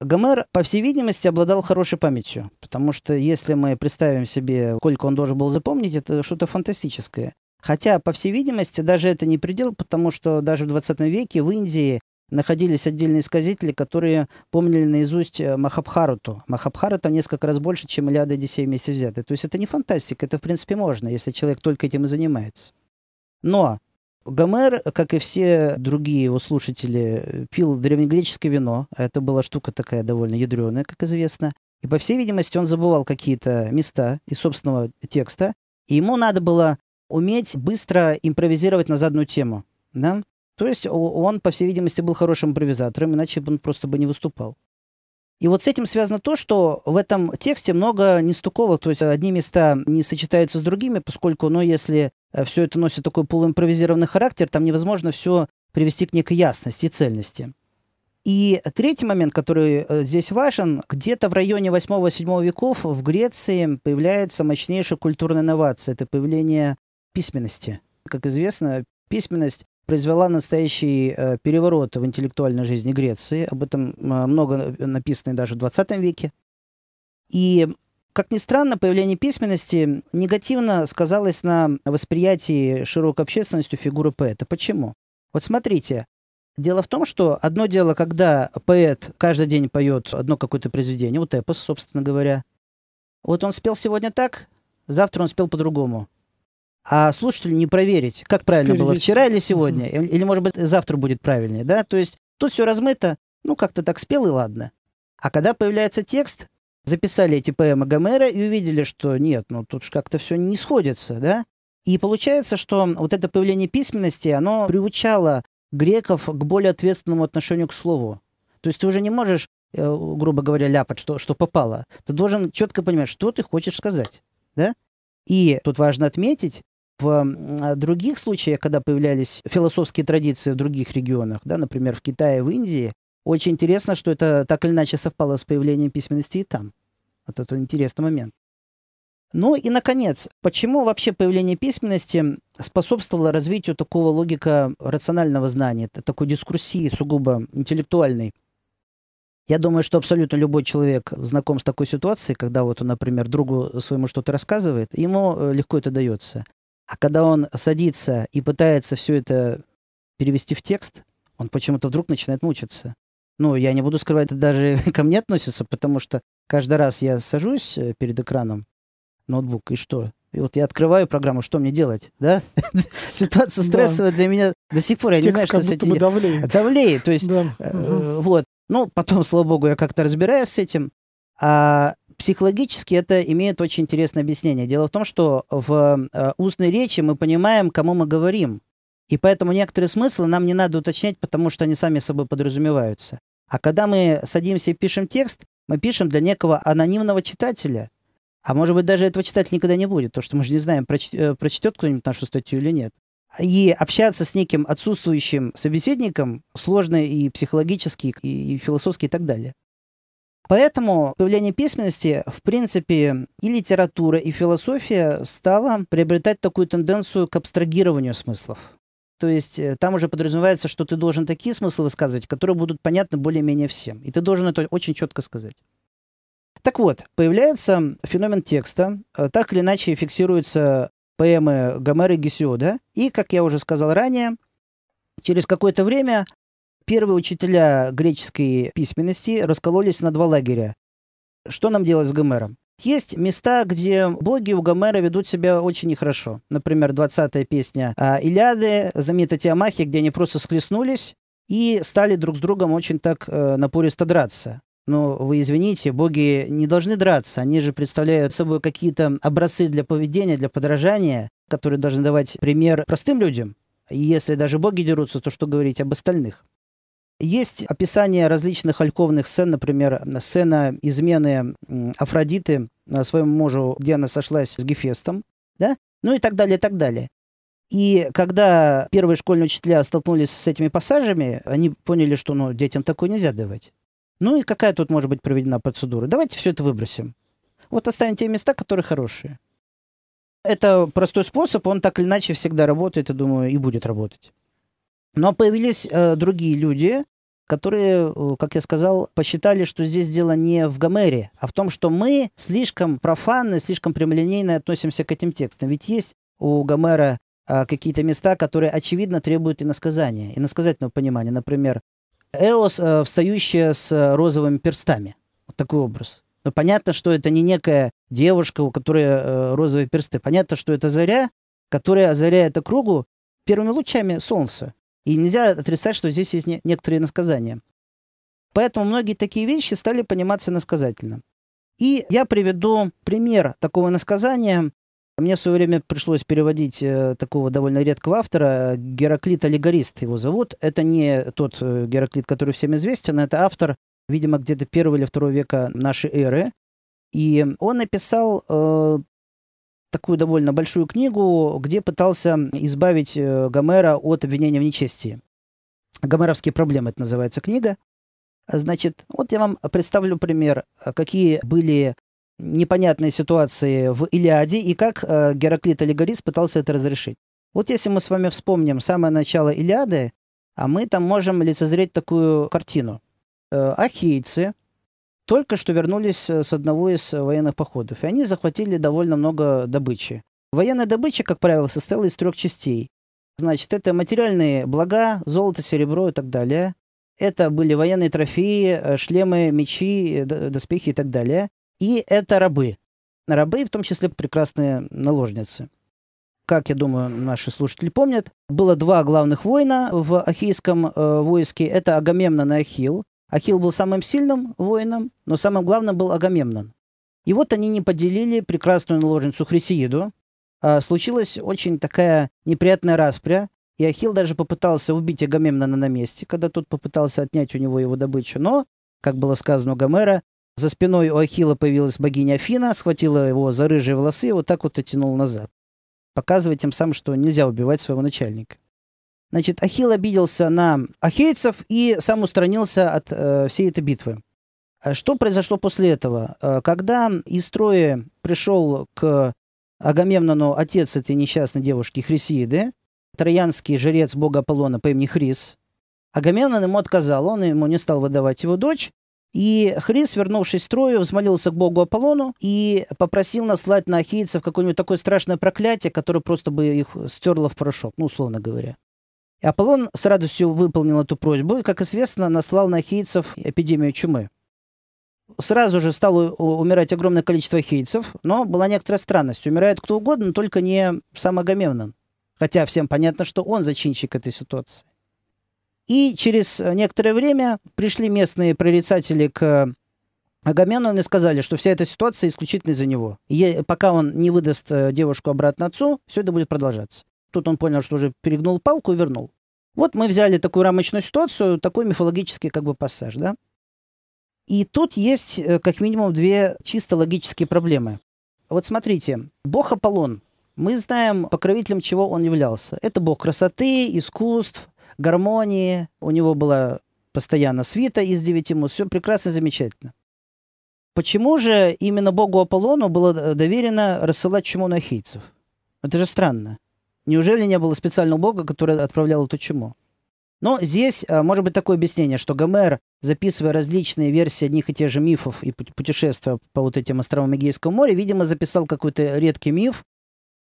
Гомер, по всей видимости, обладал хорошей памятью, потому что если мы представим себе, сколько он должен был запомнить, это что-то фантастическое. Хотя, по всей видимости, даже это не предел, потому что даже в 20 веке в Индии находились отдельные сказители, которые помнили наизусть э, Махабхарату. Махабхарата несколько раз больше, чем Илиада и Одиссея вместе взяты. То есть это не фантастика, это в принципе можно, если человек только этим и занимается. Но Гомер, как и все другие его слушатели, пил древнегреческое вино. Это была штука такая довольно ядреная, как известно. И, по всей видимости, он забывал какие-то места из собственного текста. И ему надо было уметь быстро импровизировать на заданную тему. Да? То есть он, по всей видимости, был хорошим импровизатором, иначе бы он просто бы не выступал. И вот с этим связано то, что в этом тексте много нестуковок, то есть одни места не сочетаются с другими, поскольку, ну, если э, все это носит такой полуимпровизированный характер, там невозможно все привести к некой ясности и цельности. И третий момент, который э, здесь важен, где-то в районе 8-7 веков в Греции появляется мощнейшая культурная инновация. Это появление письменности. Как известно, письменность произвела настоящий э, переворот в интеллектуальной жизни Греции. Об этом э, много написано даже в 20 веке. И, как ни странно, появление письменности негативно сказалось на восприятии широкой общественностью фигуры поэта. Почему? Вот смотрите, Дело в том, что одно дело, когда поэт каждый день поет одно какое-то произведение, вот эпос, собственно говоря. Вот он спел сегодня так, завтра он спел по-другому а слушателю не проверить, как правильно Теперь было, ведь... вчера или сегодня, угу. или, может быть, завтра будет правильнее, да? То есть тут все размыто, ну, как-то так спел и ладно. А когда появляется текст, записали эти поэмы Гомера и увидели, что нет, ну, тут как-то все не сходится, да? И получается, что вот это появление письменности, оно приучало греков к более ответственному отношению к слову. То есть ты уже не можешь, э, грубо говоря, ляпать, что, что попало. Ты должен четко понимать, что ты хочешь сказать, да? И тут важно отметить, В других случаях, когда появлялись философские традиции в других регионах, да, например, в Китае, в Индии, очень интересно, что это так или иначе совпало с появлением письменности и там. Вот это интересный момент. Ну и, наконец, почему вообще появление письменности способствовало развитию такого логика рационального знания, такой дискурсии сугубо интеллектуальной? Я думаю, что абсолютно любой человек знаком с такой ситуацией, когда вот он, например, другу своему что-то рассказывает, ему э, легко это дается. А когда он садится и пытается все это перевести в текст, он почему-то вдруг начинает мучиться. Ну, я не буду скрывать, это даже ко мне относится, потому что каждый раз я сажусь э, перед экраном, ноутбук, и что? И вот я открываю программу, что мне делать, да? Ситуация стрессовая для меня до сих пор, я не знаю, что с этим... давлеет. Давлеет, то есть, э, вот. Ну, потом, слава богу, я как-то разбираюсь с этим. А психологически это имеет очень интересное объяснение. Дело в том, что в э, устной речи мы понимаем, кому мы говорим. И поэтому некоторые смыслы нам не надо уточнять, потому что они сами собой подразумеваются. А когда мы садимся и пишем текст, мы пишем для некого анонимного читателя. А может быть, даже этого читателя никогда не будет, потому что мы же не знаем. Э, прочтет кто-нибудь нашу статью или нет. И общаться с неким отсутствующим собеседником сложно и психологически, и, и философски, и так далее. Поэтому появление письменности, в принципе, и литература, и философия стала приобретать такую тенденцию к абстрагированию смыслов. То есть э, там уже подразумевается, что ты должен такие смыслы высказывать, которые будут понятны более-менее всем. И ты должен это очень четко сказать. Так вот, появляется феномен текста, э, так или иначе фиксируются поэмы Гомера и Гесиода, и, как я уже сказал ранее, через какое-то время первые учителя греческой письменности раскололись на два лагеря. Что нам делать с Гомером? Есть места, где боги у Гомера ведут себя очень нехорошо. Например, 20-я песня а, Илиады, знаменитая Тиамахи, где они просто схлестнулись и стали друг с другом очень так э, напористо драться. Но вы извините, боги не должны драться. Они же представляют собой какие-то образцы для поведения, для подражания, которые должны давать пример простым людям. И если даже боги дерутся, то что говорить об остальных? Есть описание различных альковных сцен, например, сцена измены Афродиты своему мужу, где она сошлась с Гефестом, да? ну и так далее, и так далее. И когда первые школьные учителя столкнулись с этими пассажами, они поняли, что ну, детям такое нельзя давать. Ну и какая тут может быть проведена процедура? Давайте все это выбросим. Вот оставим те места, которые хорошие. Это простой способ, он так или иначе всегда работает, и думаю, и будет работать. Но появились э, другие люди, которые, э, как я сказал, посчитали, что здесь дело не в Гомере, а в том, что мы слишком профанно, слишком прямолинейно относимся к этим текстам. Ведь есть у Гомера э, какие-то места, которые, очевидно, требуют иносказания, иносказательного понимания. Например, Эос, э, встающая с розовыми перстами. Вот такой образ. Но понятно, что это не некая девушка, у которой э, розовые персты. Понятно, что это заря, которая озаряет округу первыми лучами солнца. И нельзя отрицать, что здесь есть не- некоторые насказания. Поэтому многие такие вещи стали пониматься насказательно. И я приведу пример такого насказания мне в свое время пришлось переводить э, такого довольно редкого автора, Гераклит Аллегорист его зовут. Это не тот э, Гераклит, который всем известен, это автор, видимо, где-то первого или второго века нашей эры. И он написал э, такую довольно большую книгу, где пытался избавить э, Гомера от обвинения в нечестии. «Гомеровские проблемы» это называется книга. Значит, вот я вам представлю пример, какие были непонятные ситуации в Илиаде и как э, Гераклит Аллегорист пытался это разрешить. Вот если мы с вами вспомним самое начало Илиады, а мы там можем лицезреть такую картину. Э, ахейцы только что вернулись э, с одного из военных походов, и они захватили довольно много добычи. Военная добыча, как правило, состояла из трех частей. Значит, это материальные блага, золото, серебро и так далее. Это были военные трофеи, э, шлемы, мечи, э, доспехи и так далее. И это рабы. Рабы, в том числе прекрасные наложницы. Как, я думаю, наши слушатели помнят, было два главных воина в ахейском э, войске. Это Агамемнон и Ахилл. Ахилл был самым сильным воином, но самым главным был Агамемнон. И вот они не поделили прекрасную наложницу Хрисеиду. А случилась очень такая неприятная распря, и Ахилл даже попытался убить Агамемнона на месте, когда тот попытался отнять у него его добычу. Но, как было сказано у Гомера, за спиной у Ахилла появилась богиня Афина, схватила его за рыжие волосы и вот так вот оттянула назад. показывая тем самым, что нельзя убивать своего начальника. Значит, Ахилл обиделся на ахейцев и сам устранился от э, всей этой битвы. А что произошло после этого? Э, когда из Трои пришел к Агамемнону отец этой несчастной девушки Хрисиды, троянский жрец бога Аполлона по имени Хрис, Агамемнон ему отказал, он ему не стал выдавать его дочь, и Хрис, вернувшись в Трою, взмолился к богу Аполлону и попросил наслать на ахейцев какое-нибудь такое страшное проклятие, которое просто бы их стерло в порошок, ну, условно говоря. И Аполлон с радостью выполнил эту просьбу и, как известно, наслал на ахейцев эпидемию чумы. Сразу же стало умирать огромное количество ахейцев, но была некоторая странность. Умирает кто угодно, но только не сам Агамемнон. Хотя всем понятно, что он зачинщик этой ситуации. И через некоторое время пришли местные прорицатели к Агамемнону и сказали, что вся эта ситуация исключительно из-за него. И пока он не выдаст э, девушку обратно отцу, все это будет продолжаться. Тут он понял, что уже перегнул палку и вернул. Вот мы взяли такую рамочную ситуацию, такой мифологический как бы пассаж, да? И тут есть э, как минимум две чисто логические проблемы. Вот смотрите, бог Аполлон, мы знаем, покровителем чего он являлся. Это бог красоты, искусств, гармонии. У него была постоянно свита из девяти мус. Все прекрасно, замечательно. Почему же именно богу Аполлону было э, доверено рассылать чуму на хийцев? Это же странно. Неужели не было специального бога, который отправлял эту чуму? Но здесь а, может быть такое объяснение, что Гомер, записывая различные версии одних и тех же мифов и путешествия по вот этим островам Эгейского моря, видимо, записал какой-то редкий миф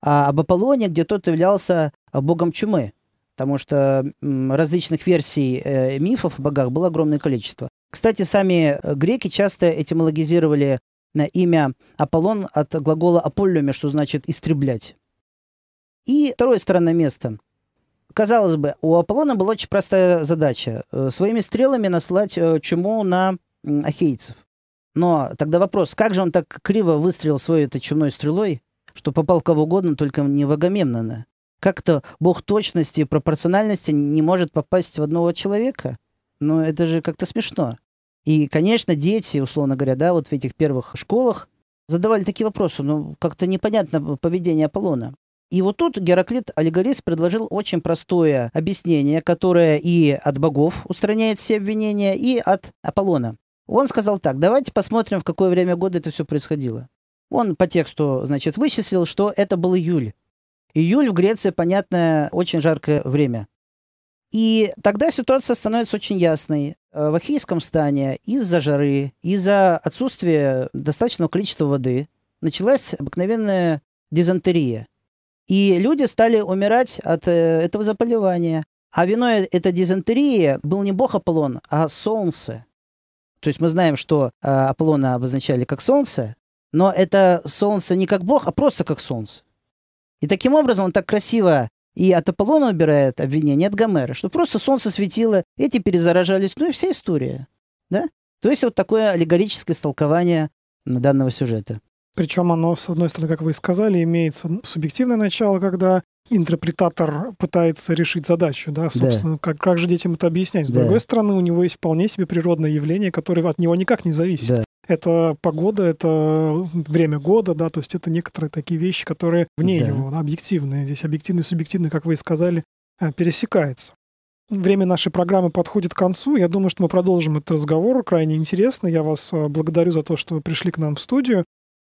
а, об Аполлоне, где тот являлся а, богом чумы. Потому что различных версий э, мифов о богах было огромное количество. Кстати, сами э, греки часто этимологизировали на имя Аполлон от глагола «аполлюме», что значит «истреблять». И второе странное место. Казалось бы, у Аполлона была очень простая задача э, – своими стрелами наслать э, чуму на ахейцев. Но тогда вопрос, как же он так криво выстрелил своей этой чумной стрелой, что попал кого угодно, только не в Агамемнона? Как-то бог точности и пропорциональности не может попасть в одного человека? Ну, это же как-то смешно. И, конечно, дети, условно говоря, да, вот в этих первых школах задавали такие вопросы. Ну, как-то непонятно поведение Аполлона. И вот тут Гераклит Аллегорист предложил очень простое объяснение, которое и от богов устраняет все обвинения, и от Аполлона. Он сказал так, давайте посмотрим, в какое время года это все происходило. Он по тексту, значит, вычислил, что это был июль. Июль в Греции, понятно, очень жаркое время. И тогда ситуация становится очень ясной. В Ахейском стане из-за жары, из-за отсутствия достаточного количества воды началась обыкновенная дизентерия. И люди стали умирать от э, этого заболевания. А виной этой дизентерии был не бог Аполлон, а солнце. То есть мы знаем, что э, Аполлона обозначали как солнце, но это солнце не как бог, а просто как солнце. И таким образом он так красиво и от Аполлона убирает обвинение от Гомера, что просто солнце светило, эти перезаражались, ну и вся история. Да? То есть вот такое аллегорическое истолкование данного сюжета. Причем оно, с одной стороны, как вы и сказали, имеется субъективное начало, когда интерпретатор пытается решить задачу, да, собственно, да. Как, как же детям это объяснять. С да. другой стороны, у него есть вполне себе природное явление, которое от него никак не зависит. Да. Это погода, это время года, да, то есть это некоторые такие вещи, которые вне да. его, да, объективные. Здесь объективно и субъективно, как вы и сказали, э, пересекается. Время нашей программы подходит к концу. Я думаю, что мы продолжим этот разговор. Крайне интересно. Я вас э, благодарю за то, что вы пришли к нам в студию.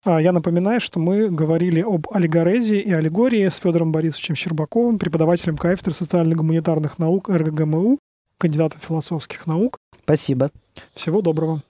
А я напоминаю, что мы говорили об аллегорезии и аллегории с Федором Борисовичем Щербаковым, преподавателем кафедры социально-гуманитарных наук РГГМУ, кандидатом философских наук. Спасибо. Всего доброго.